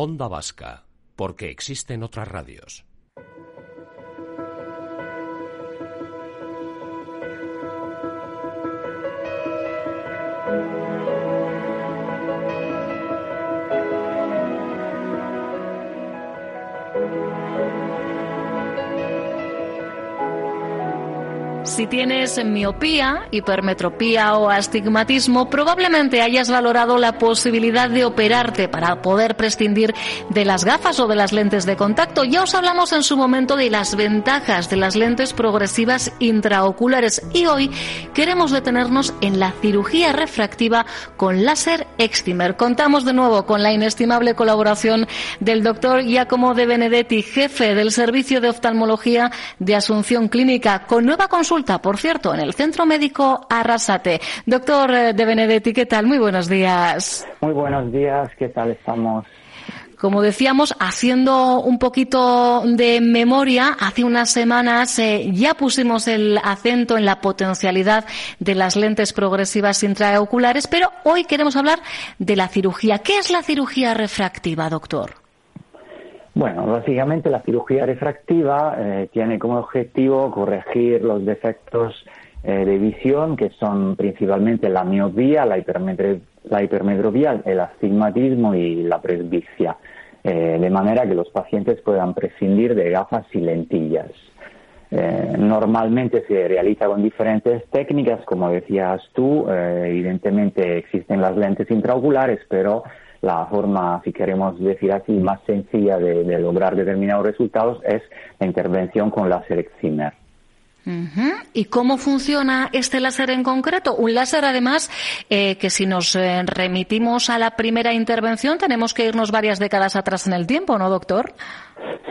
Onda Vasca, porque existen otras radios. Si tienes miopía, hipermetropía o astigmatismo, probablemente hayas valorado la posibilidad de operarte para poder prescindir de las gafas o de las lentes de contacto. Ya os hablamos en su momento de las ventajas de las lentes progresivas intraoculares y hoy queremos detenernos en la cirugía refractiva con láser Extimer. Contamos de nuevo con la inestimable colaboración del doctor Giacomo de Benedetti, jefe del Servicio de Oftalmología de Asunción Clínica, con nueva consulta por cierto, en el Centro Médico Arrasate. Doctor eh, De Benedetti, ¿qué tal? Muy buenos días. Muy buenos días, ¿qué tal estamos? Como decíamos, haciendo un poquito de memoria, hace unas semanas eh, ya pusimos el acento en la potencialidad de las lentes progresivas intraoculares, pero hoy queremos hablar de la cirugía. ¿Qué es la cirugía refractiva, doctor? Bueno, básicamente la cirugía refractiva eh, tiene como objetivo corregir los defectos eh, de visión que son principalmente la miopía, la, la hipermetropía, el astigmatismo y la presbicia, eh, de manera que los pacientes puedan prescindir de gafas y lentillas. normalmente se realiza con diferentes técnicas, como decías tú, evidentemente existen las lentes intraoculares, pero la forma, si queremos decir así, más sencilla de, lograr determinados resultados es la intervención con láser Excimer. ¿Y cómo funciona este láser en concreto? Un láser, además, eh, que si nos eh, remitimos a la primera intervención, tenemos que irnos varias décadas atrás en el tiempo, ¿no, doctor?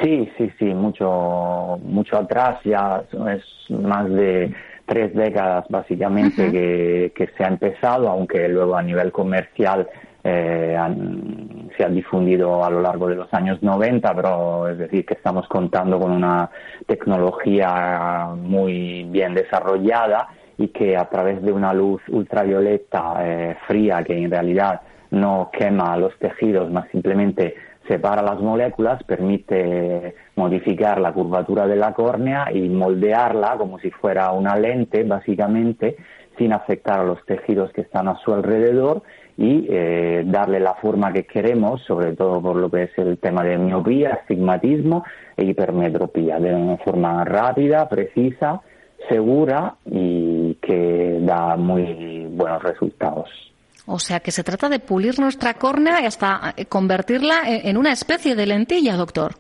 Sí, sí, sí, mucho, mucho atrás, ya es más de tres décadas básicamente que, que se ha empezado, aunque luego a nivel comercial eh, se ha difundido a lo largo de los años 90, pero es decir, que estamos contando con una tecnología muy bien desarrollada y que a través de una luz ultravioleta eh, fría que en realidad no quema los tejidos, más simplemente separa las moléculas, permite modificar la curvatura de la córnea y moldearla como si fuera una lente, básicamente, sin afectar a los tejidos que están a su alrededor y eh, darle la forma que queremos, sobre todo por lo que es el tema de miopía, astigmatismo e hipermetropía, de una forma rápida, precisa, segura y que da muy buenos resultados. O sea que se trata de pulir nuestra córnea y hasta convertirla en una especie de lentilla, doctor.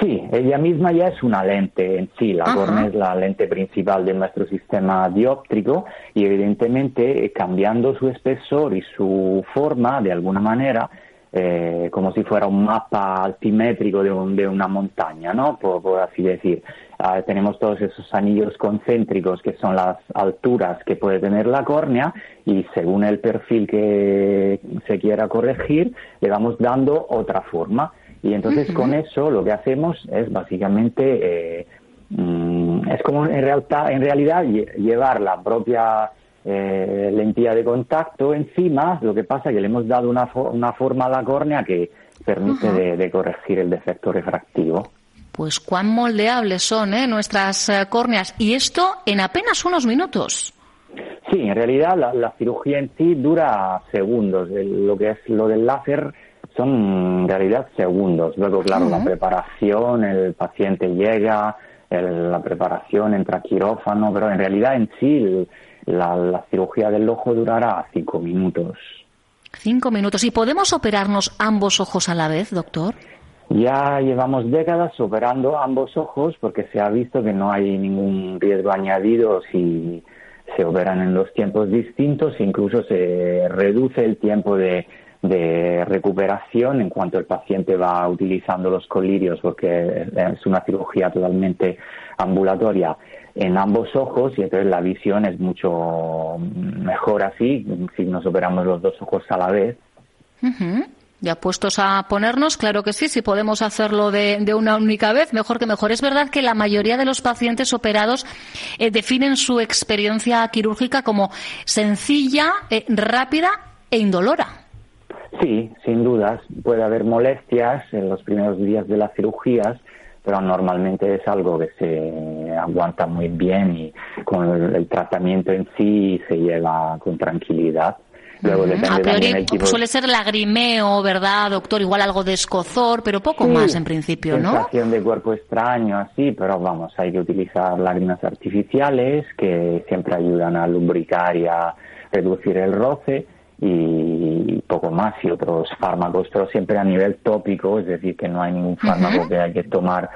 Sí, ella misma ya es una lente en sí, la córnea es la lente principal de nuestro sistema dióptrico y evidentemente eh, cambiando su espesor y su forma de alguna manera, eh, como si fuera un mapa altimétrico de, una montaña, ¿no? Por, así decir. Ah, tenemos todos esos anillos concéntricos que son las alturas que puede tener la córnea y según el perfil que se quiera corregir, le vamos dando otra forma. Y entonces con eso lo que hacemos es básicamente, eh, mm, es como en, realidad, en realidad llevar la propia eh, lentilla de contacto encima, lo que pasa es que le hemos dado una, una forma a la córnea que permite de, corregir el defecto refractivo. Pues cuán moldeables son ¿eh? nuestras eh, córneas. Y esto en apenas unos minutos. Sí, en realidad la, la cirugía en sí dura segundos. lo que es lo del láser son en realidad segundos. Luego, claro, la preparación, el paciente llega, la preparación entra quirófano, pero en realidad en sí la, cirugía del ojo durará cinco minutos. Cinco minutos. ¿Y podemos operarnos ambos ojos a la vez, doctor? Ya llevamos décadas operando ambos ojos porque se ha visto que no hay ningún riesgo añadido si se operan en dos tiempos distintos, incluso se reduce el tiempo de de recuperación en cuanto el paciente va utilizando los colirios, porque es una cirugía totalmente ambulatoria en ambos ojos y entonces la visión es mucho mejor así, si nos operamos los dos ojos a la vez. Ya puestos a ponernos, claro que sí, si podemos hacerlo de, una única vez, mejor que mejor. Es verdad que la mayoría de los pacientes operados eh, definen su experiencia quirúrgica como sencilla, eh, rápida e indolora. Sí, sin dudas. Puede haber molestias en los primeros días de las cirugías, pero normalmente es algo que se aguanta muy bien y con el, tratamiento en sí se lleva con tranquilidad. Luego depende suele ser lagrimeo, ¿verdad, doctor? Igual algo de escozor, pero poco más en principio, ¿no? Sensación de cuerpo extraño, así, pero vamos, hay que utilizar lágrimas artificiales que siempre ayudan a lubricar y a reducir el roce y poco más y otros fármacos, pero siempre a nivel tópico, es decir, que no hay ningún fármaco que hay que tomar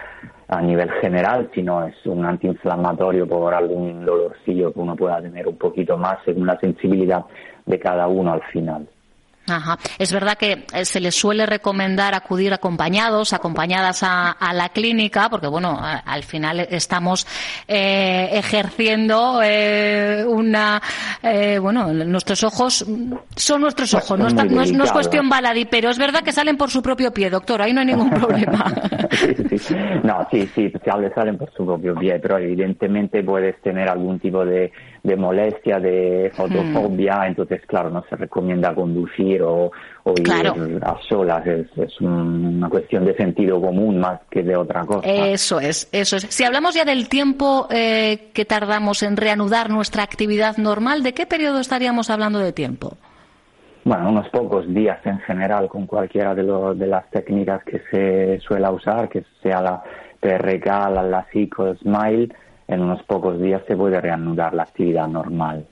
a nivel general, sino es un antiinflamatorio por algún dolorcillo que uno pueda tener un poquito más según la sensibilidad de cada uno al final. Ajá. Es verdad que eh, se les suele recomendar acudir acompañados, acompañadas a, la clínica, porque bueno, al final estamos eh, ejerciendo eh, una, bueno, nuestros ojos son nuestros ojos, no, es, cuestión baladí, pero es verdad que salen por su propio pie, doctor, ahí no hay ningún problema. No, sí, sí, salen por su propio pie, pero evidentemente puedes tener algún tipo de, molestia, de fotofobia, hmm. entonces claro, no se recomienda conducir o, ir a solas. Es, una cuestión de sentido común más que de otra cosa. Eso es, eso es. Si hablamos ya del tiempo eh, que tardamos en reanudar nuestra actividad normal, ¿de qué periodo estaríamos hablando de tiempo? Bueno, unos pocos días en general con cualquiera de, de las técnicas que se suele usar, que sea la PRK, la, la Smile, en unos pocos días se puede reanudar la actividad normal.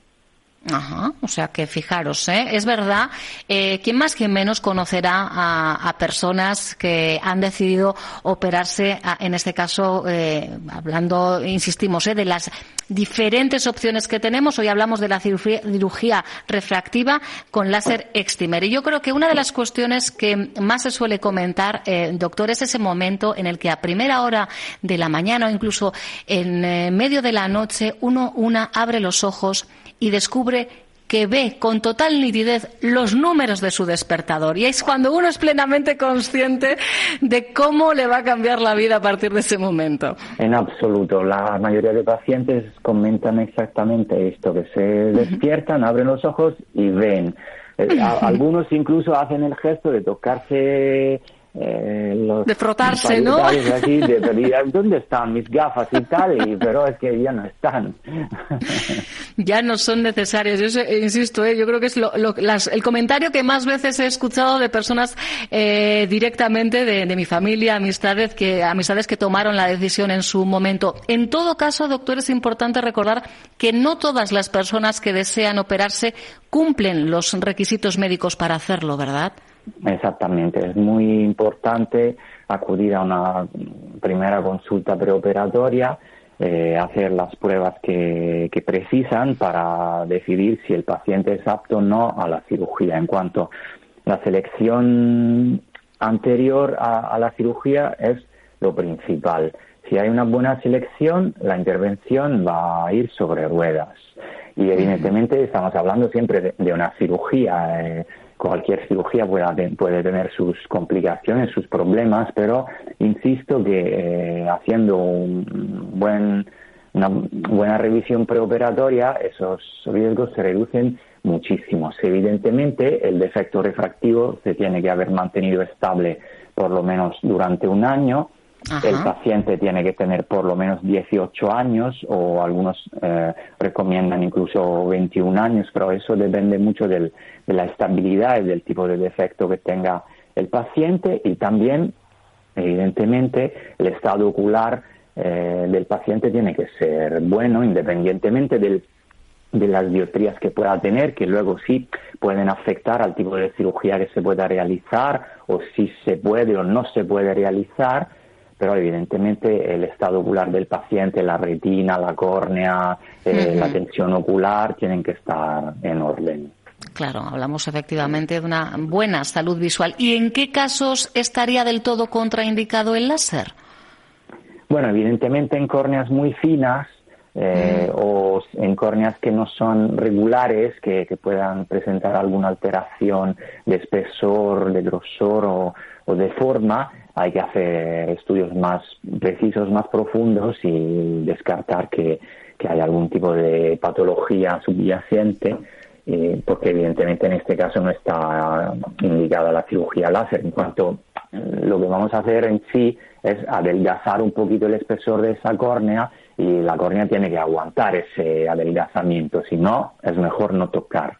Ajá, o sea que fijaros, ¿eh? es verdad, eh, ¿quién más que menos conocerá a, personas que han decidido operarse, en este caso, eh, hablando, insistimos, ¿eh? de las diferentes opciones que tenemos? Hoy hablamos de la cirugía, refractiva con láser extimer. Y yo creo que una de las cuestiones que más se suele comentar, eh, doctor, es ese momento en el que a primera hora de la mañana o incluso en eh, medio de la noche uno, una abre los ojos y descubre que ve con total nitidez los números de su despertador. Y es cuando uno es plenamente consciente de cómo le va a cambiar la vida a partir de ese momento. En absoluto. La mayoría de pacientes comentan exactamente esto, que se despiertan, abren los ojos y ven. Eh, algunos incluso hacen el gesto de tocarse eh, de frotarse, ¿no? de ¿dónde están mis gafas y tal? pero es que ya no están. ya no son necesarias. Yo insisto, ¿eh? yo creo que es el comentario que más veces he escuchado de personas eh, directamente de, mi familia, amistades que, amistades que tomaron la decisión en su momento. En todo caso, doctor, es importante recordar que no todas las personas que desean operarse cumplen los requisitos médicos para hacerlo, ¿verdad? Exactamente, es muy importante acudir a una primera consulta preoperatoria, eh, hacer las pruebas que, precisan para decidir si el paciente es apto o no a la cirugía. En cuanto a la selección anterior a, la cirugía es lo principal. Si hay una buena selección, la intervención va a ir sobre ruedas. Y evidentemente estamos hablando siempre de, una cirugía. Eh, cualquier cirugía puede, tener sus complicaciones, sus problemas, pero insisto que eh, haciendo un buen, una buena revisión preoperatoria, esos riesgos se reducen muchísimo. Evidentemente, el defecto refractivo se tiene que haber mantenido estable por lo menos durante un año el paciente tiene que tener por lo menos 18 años o algunos eh, recomiendan incluso 21 años, pero eso depende mucho de la estabilidad y del tipo de defecto que tenga el paciente y también, evidentemente, el estado ocular eh, del paciente tiene que ser bueno independientemente de las dioptrías que pueda tener, que luego sí pueden afectar al tipo de cirugía que se pueda realizar o si se puede o no se puede realizar pero evidentemente el estado ocular del paciente, la retina, la córnea, eh, la tensión ocular tienen que estar en orden. Claro, hablamos efectivamente de una buena salud visual. ¿Y en qué casos estaría del todo contraindicado el láser? Bueno, evidentemente en córneas muy finas eh, o en córneas que no son regulares, que, puedan presentar alguna alteración de espesor, de grosor o, o de forma, hay que hacer estudios más precisos, más profundos y descartar que, hay algún tipo de patología subyacente porque evidentemente en este caso no está indicada la cirugía láser. En cuanto lo que vamos a hacer en sí es adelgazar un poquito el espesor de esa córnea y la córnea tiene que aguantar ese adelgazamiento, si no, es mejor no tocar.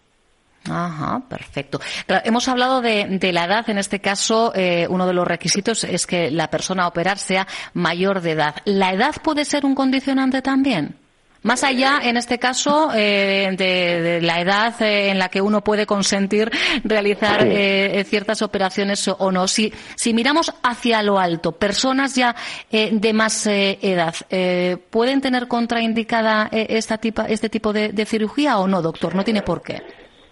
Ajá, perfecto. hemos hablado de, la edad. En este caso, eh, uno de los requisitos es que la persona a operar sea mayor de edad. ¿La edad puede ser un condicionante también? Más allá, en este caso, eh, de, la edad eh, en la que uno puede consentir realizar eh, ciertas operaciones o no. Si, si miramos hacia lo alto, personas ya de más edad, ¿pueden tener contraindicada esta tipa, este tipo de, de, cirugía o no, doctor? No tiene por qué.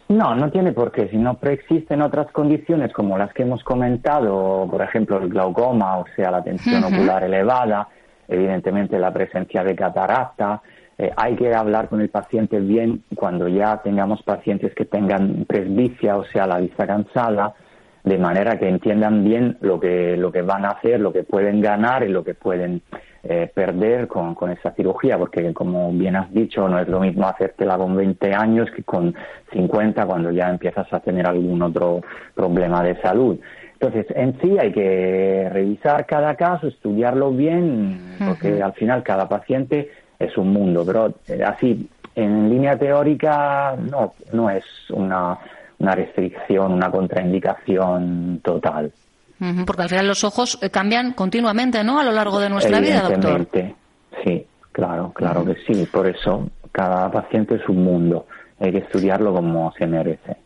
No, no tiene por qué. Si no preexisten otras condiciones como las que hemos comentado, por ejemplo, el glaucoma, o sea, la tensión ocular elevada, evidentemente la presencia de catarata, eh, hay que hablar con el paciente bien cuando ya tengamos pacientes que tengan presbicia, o sea, la vista cansada, de manera que entiendan bien lo que, lo que van a hacer, lo que pueden ganar y lo que pueden eh, perder con, con esa cirugía, porque como bien has dicho, no es lo mismo hacértela con 20 años que con 50 cuando ya empiezas a tener algún otro problema de salud. Entonces, en sí hay que revisar cada caso, estudiarlo bien, porque al final cada paciente es un mundo, pero eh, así, en línea teórica, no, no es una, una restricción, una contraindicación total. Porque al final los ojos eh, cambian continuamente, ¿no? A lo largo de nuestra vida, doctor. Sí, claro, claro que sí. Por eso cada paciente es un mundo. Hay que estudiarlo como se merece.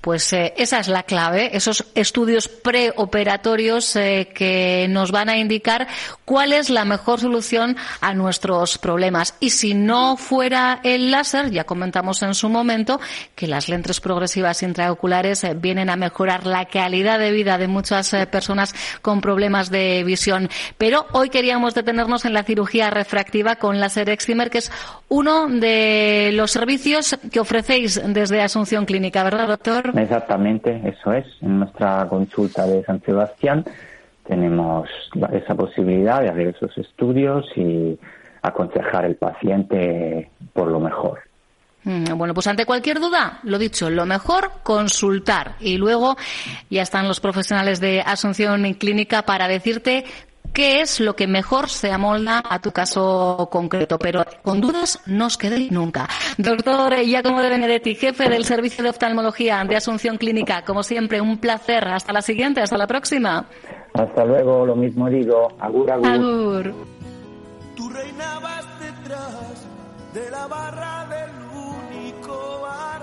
Pues eh, esa es la clave, esos estudios preoperatorios eh, que nos van a indicar cuál es la mejor solución a nuestros problemas. Y si no fuera el láser, ya comentamos en su momento que las lentes progresivas intraoculares eh, vienen a mejorar la calidad de vida de muchas personas con problemas de visión. Pero hoy queríamos detenernos en la cirugía refractiva con láser excimer, que es uno de los servicios que ofrecéis desde Asunción Clínica, ¿verdad, doctor? Exactamente, eso es. En nuestra consulta de San Sebastián tenemos esa posibilidad de hacer esos estudios y aconsejar al paciente por lo mejor. Mm, bueno, pues ante cualquier duda, lo dicho, lo mejor, consultar. Y luego ya están los profesionales de Asunción Clínica para decirte qué es lo que mejor se amolda a tu caso concreto. Pero con dudas no os quedéis nunca. Doctor Giacomo de Benedetti, jefe del Servicio de Oftalmología de Asunción Clínica, como siempre, un placer. Hasta la siguiente, hasta la próxima. Hasta luego, lo mismo digo. Agur, agur. Agur. Tú reinabas detrás de la barra del único bar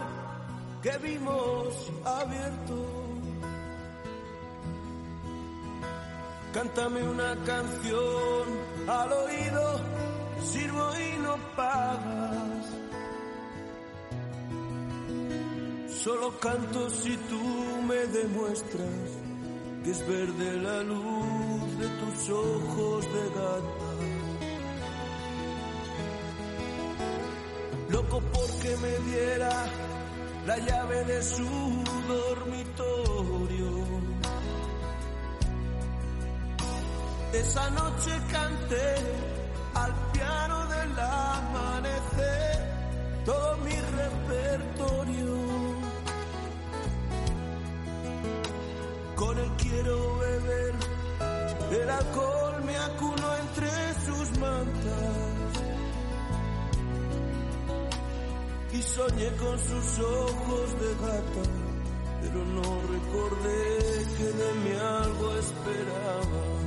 que vimos abierto Cántame una canción al oído, sirvo y no pagas. Solo canto si tú me demuestras que es verde la luz de tus ojos de gata. Loco porque me diera la llave de su dormitorio Esa noche canté al piano del amanecer todo mi repertorio. Con él quiero beber, el alcohol me acuno entre sus mantas. Y soñé con sus ojos de gata, pero no recordé que de mí algo esperaba.